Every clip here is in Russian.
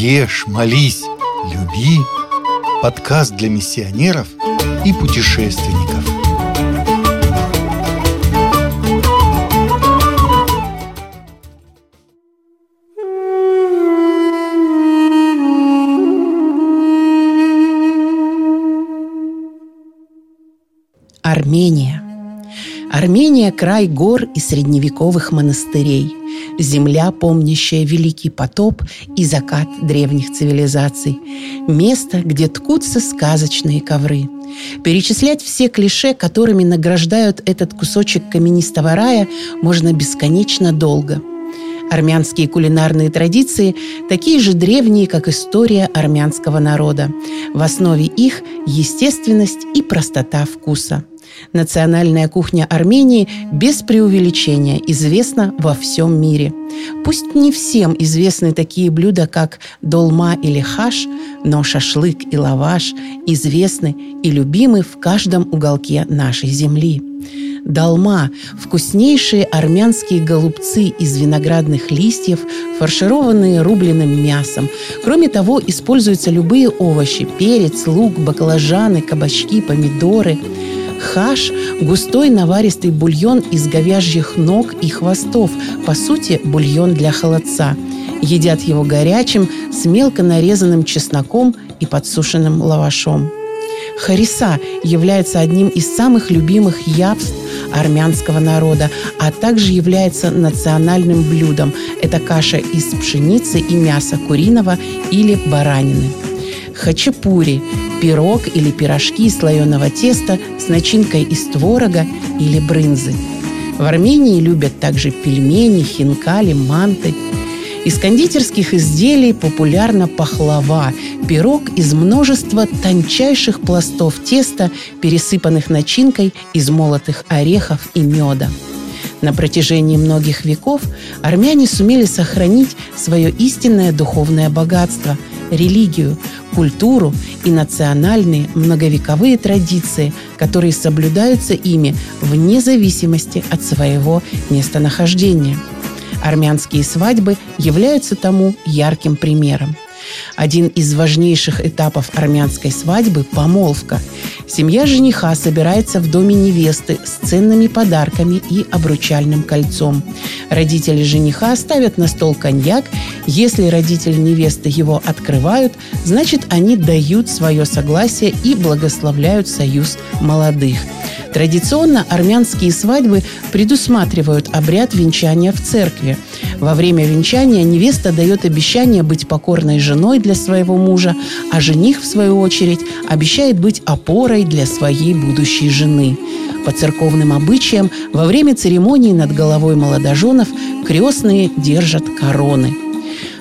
Ешь, молись, люби. Подкаст для миссионеров и путешественников. Армения. Армения – край гор и средневековых монастырей, земля, помнящая Великий потоп и закат древних цивилизаций, место, где ткутся сказочные ковры. Перечислять все клише, которыми награждают этот кусочек каменистого рая, можно бесконечно долго – Армянские кулинарные традиции такие же древние, как история армянского народа. В основе их естественность и простота вкуса – Национальная кухня Армении без преувеличения известна во всем мире. Пусть не всем известны такие блюда, как долма или хаш, но шашлык и лаваш известны и любимы в каждом уголке нашей земли. Долма – вкуснейшие армянские голубцы из виноградных листьев, фаршированные рубленым мясом. Кроме того, используются любые овощи – перец, лук, баклажаны, кабачки, помидоры – Хаш – густой наваристый бульон из говяжьих ног и хвостов, по сути, бульон для холодца. Едят его горячим, с мелко нарезанным чесноком и подсушенным лавашом. Хариса является одним из самых любимых явств армянского народа, а также является национальным блюдом. Это каша из пшеницы и мяса куриного или баранины. Хачапури – пирог или пирожки из слоеного теста с начинкой из творога или брынзы. В Армении любят также пельмени, хинкали, манты. Из кондитерских изделий популярна пахлава – пирог из множества тончайших пластов теста, пересыпанных начинкой из молотых орехов и меда. На протяжении многих веков армяне сумели сохранить свое истинное духовное богатство – религию, культуру и национальные многовековые традиции, которые соблюдаются ими вне зависимости от своего местонахождения. Армянские свадьбы являются тому ярким примером. Один из важнейших этапов армянской свадьбы – помолвка. Семья жениха собирается в доме невесты с ценными подарками и обручальным кольцом. Родители жениха ставят на стол коньяк. Если родители невесты его открывают, значит, они дают свое согласие и благословляют союз молодых. Традиционно армянские свадьбы предусматривают обряд венчания в церкви. Во время венчания невеста дает обещание быть покорной женой для своего мужа, а жених, в свою очередь, обещает быть опорой для своей будущей жены. По церковным обычаям, во время церемонии над головой молодоженов крестные держат короны –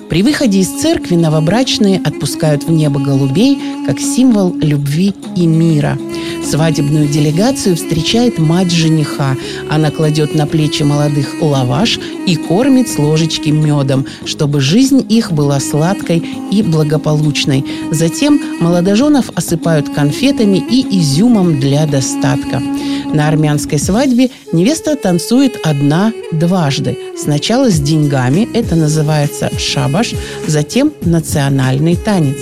при выходе из церкви новобрачные отпускают в небо голубей как символ любви и мира. Свадебную делегацию встречает мать жениха. Она кладет на плечи молодых лаваш и кормит с ложечки медом, чтобы жизнь их была сладкой и благополучной. Затем молодоженов осыпают конфетами и изюмом для достатка. На армянской свадьбе невеста танцует одна дважды. Сначала с деньгами, это называется шабаш, затем национальный танец.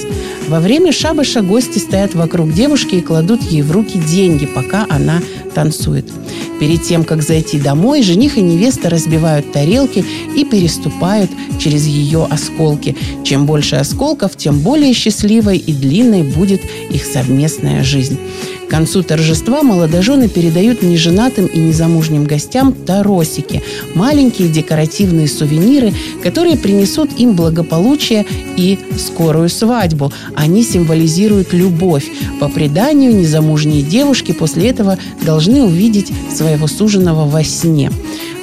Во время шабаша гости стоят вокруг девушки и кладут ей в руки деньги, пока она танцует. Перед тем, как зайти домой, жених и невеста разбивают тарелки и переступают через ее осколки. Чем больше осколков, тем более счастливой и длинной будет их совместная жизнь. К концу торжества молодожены передают неженатым и незамужним гостям таросики – маленькие декоративные сувениры, которые принесут им благополучие и скорую свадьбу. Они символизируют любовь. По преданию, незамужние девушки после этого должны увидеть своего суженого во сне.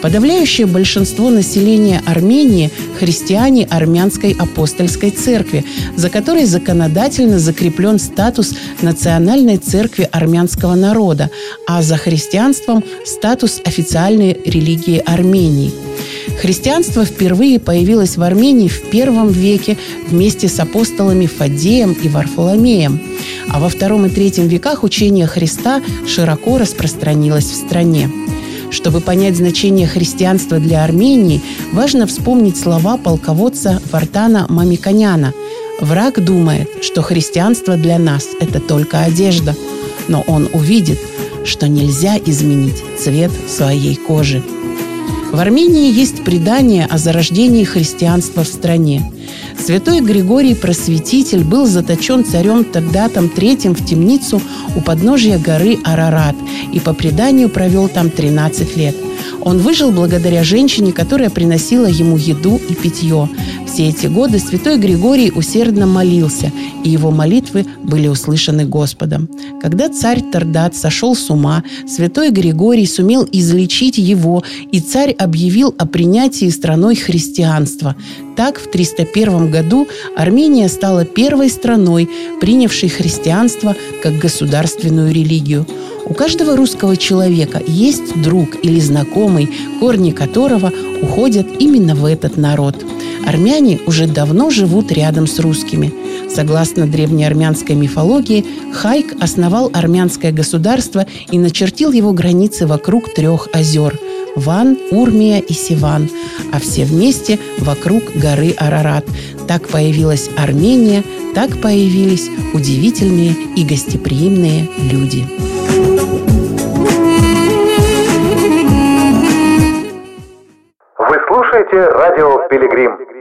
Подавляющее большинство населения Армении – христиане армянской апостольской церкви, за которой законодательно закреплен статус национальной церкви армянского народа, а за христианством – статус официальной религии Армении – Христианство впервые появилось в Армении в первом веке вместе с апостолами Фадеем и Варфоломеем. А во втором и третьем веках учение Христа широко распространилось в стране. Чтобы понять значение христианства для Армении, важно вспомнить слова полководца Вартана Мамиконяна Враг думает, что христианство для нас – это только одежда, но он увидит, что нельзя изменить цвет своей кожи. В Армении есть предание о зарождении христианства в стране. Святой Григорий Просветитель был заточен царем Тагдатом III в темницу у подножия горы Арарат и по преданию провел там 13 лет. Он выжил благодаря женщине, которая приносила ему еду и питье. Все эти годы святой Григорий усердно молился, и его молитвы были услышаны Господом. Когда царь Тардат сошел с ума, святой Григорий сумел излечить его, и царь объявил о принятии страной христианства. Так, в 301 году Армения стала первой страной, принявшей христианство как государственную религию. У каждого русского человека есть друг или знакомый, корни которого уходят именно в этот народ. Армяне уже давно живут рядом с русскими. Согласно древнеармянской мифологии, Хайк основал армянское государство и начертил его границы вокруг трех озер – Ван, Урмия и Сиван, а все вместе вокруг горы Арарат. Так появилась Армения, так появились удивительные и гостеприимные люди. Вы слушаете радио «Пилигрим».